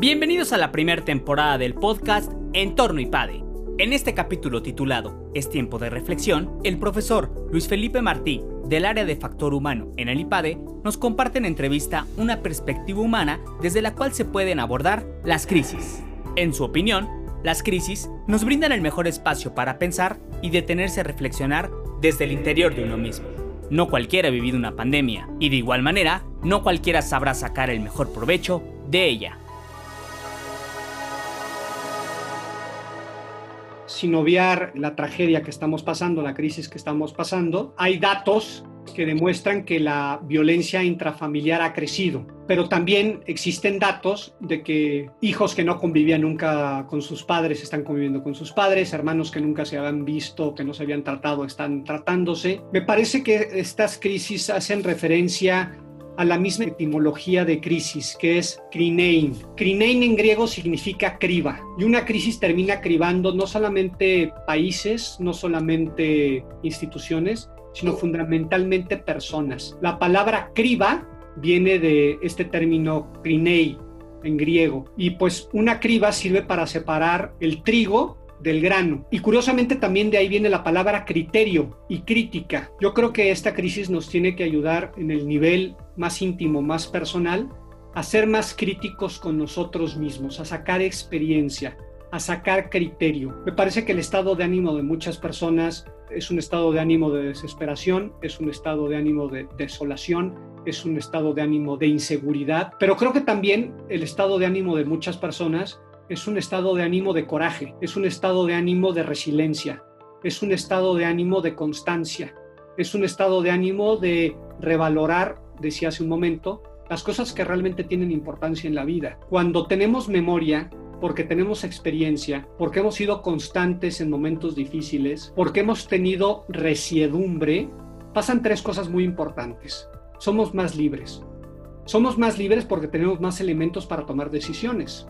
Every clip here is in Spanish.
Bienvenidos a la primera temporada del podcast Entorno IPADE. En este capítulo titulado Es tiempo de reflexión, el profesor Luis Felipe Martí, del área de factor humano en el IPADE, nos comparte en entrevista una perspectiva humana desde la cual se pueden abordar las crisis. En su opinión, las crisis nos brindan el mejor espacio para pensar y detenerse a reflexionar desde el interior de uno mismo. No cualquiera ha vivido una pandemia y de igual manera, no cualquiera sabrá sacar el mejor provecho de ella. Sin obviar la tragedia que estamos pasando, la crisis que estamos pasando, hay datos que demuestran que la violencia intrafamiliar ha crecido, pero también existen datos de que hijos que no convivían nunca con sus padres están conviviendo con sus padres, hermanos que nunca se habían visto, que no se habían tratado, están tratándose. Me parece que estas crisis hacen referencia a la misma etimología de crisis, que es krinein. Krinein en griego significa criba, y una crisis termina cribando no solamente países, no solamente instituciones, sino fundamentalmente personas. La palabra criba viene de este término krinei en griego, y pues una criba sirve para separar el trigo del grano. Y curiosamente también de ahí viene la palabra criterio y crítica. Yo creo que esta crisis nos tiene que ayudar en el nivel más íntimo, más personal, a ser más críticos con nosotros mismos, a sacar experiencia, a sacar criterio. Me parece que el estado de ánimo de muchas personas es un estado de ánimo de desesperación, es un estado de ánimo de desolación, es un estado de ánimo de inseguridad, pero creo que también el estado de ánimo de muchas personas es un estado de ánimo de coraje, es un estado de ánimo de resiliencia, es un estado de ánimo de constancia, es un estado de ánimo de revalorar, decía hace un momento, las cosas que realmente tienen importancia en la vida. Cuando tenemos memoria, porque tenemos experiencia, porque hemos sido constantes en momentos difíciles, porque hemos tenido resiedumbre, pasan tres cosas muy importantes. Somos más libres. Somos más libres porque tenemos más elementos para tomar decisiones.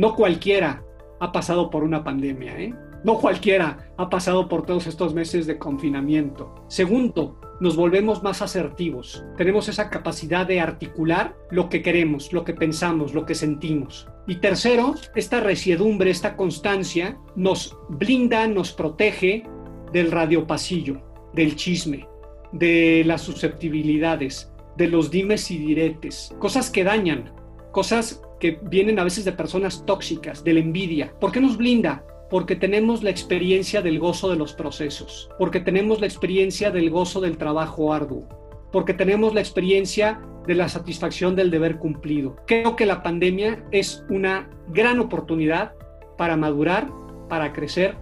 No cualquiera ha pasado por una pandemia, ¿eh? No cualquiera ha pasado por todos estos meses de confinamiento. Segundo, nos volvemos más asertivos. Tenemos esa capacidad de articular lo que queremos, lo que pensamos, lo que sentimos. Y tercero, esta resiedumbre, esta constancia nos blinda, nos protege del radiopasillo, del chisme, de las susceptibilidades, de los dimes y diretes, cosas que dañan, cosas que vienen a veces de personas tóxicas, de la envidia. ¿Por qué nos blinda? Porque tenemos la experiencia del gozo de los procesos, porque tenemos la experiencia del gozo del trabajo arduo, porque tenemos la experiencia de la satisfacción del deber cumplido. Creo que la pandemia es una gran oportunidad para madurar, para crecer.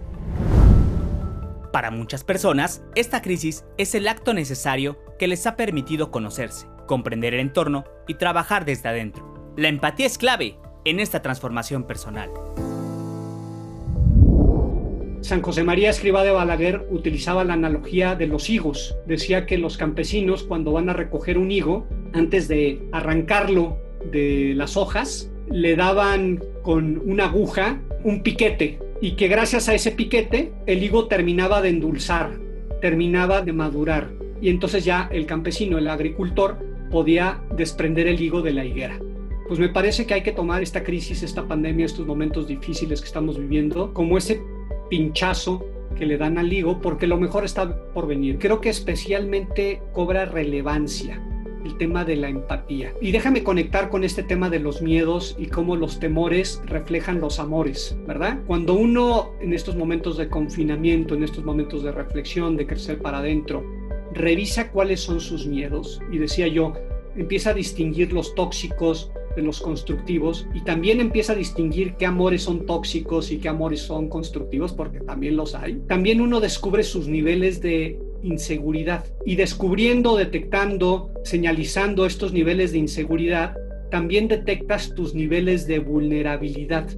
Para muchas personas, esta crisis es el acto necesario que les ha permitido conocerse, comprender el entorno y trabajar desde adentro. La empatía es clave en esta transformación personal. San José María Escriba de Balaguer utilizaba la analogía de los higos. Decía que los campesinos cuando van a recoger un higo, antes de arrancarlo de las hojas, le daban con una aguja un piquete y que gracias a ese piquete el higo terminaba de endulzar, terminaba de madurar y entonces ya el campesino, el agricultor, podía desprender el higo de la higuera pues me parece que hay que tomar esta crisis, esta pandemia, estos momentos difíciles que estamos viviendo, como ese pinchazo que le dan al higo, porque lo mejor está por venir. Creo que especialmente cobra relevancia el tema de la empatía. Y déjame conectar con este tema de los miedos y cómo los temores reflejan los amores, ¿verdad? Cuando uno en estos momentos de confinamiento, en estos momentos de reflexión, de crecer para adentro, revisa cuáles son sus miedos, y decía yo, empieza a distinguir los tóxicos, los constructivos y también empieza a distinguir qué amores son tóxicos y qué amores son constructivos, porque también los hay. También uno descubre sus niveles de inseguridad y descubriendo, detectando, señalizando estos niveles de inseguridad, también detectas tus niveles de vulnerabilidad.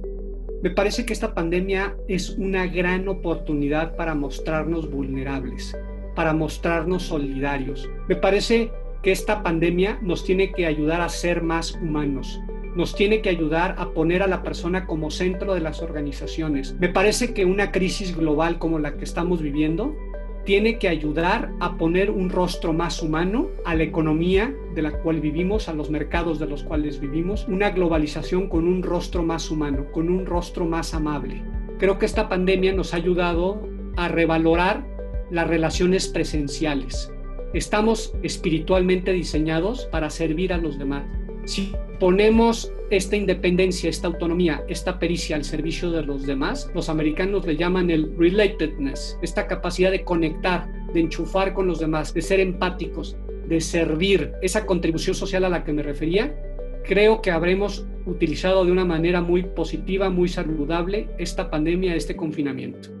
Me parece que esta pandemia es una gran oportunidad para mostrarnos vulnerables, para mostrarnos solidarios. Me parece que esta pandemia nos tiene que ayudar a ser más humanos, nos tiene que ayudar a poner a la persona como centro de las organizaciones. Me parece que una crisis global como la que estamos viviendo tiene que ayudar a poner un rostro más humano a la economía de la cual vivimos, a los mercados de los cuales vivimos, una globalización con un rostro más humano, con un rostro más amable. Creo que esta pandemia nos ha ayudado a revalorar las relaciones presenciales. Estamos espiritualmente diseñados para servir a los demás. Si ponemos esta independencia, esta autonomía, esta pericia al servicio de los demás, los americanos le llaman el relatedness, esta capacidad de conectar, de enchufar con los demás, de ser empáticos, de servir, esa contribución social a la que me refería, creo que habremos utilizado de una manera muy positiva, muy saludable esta pandemia, este confinamiento.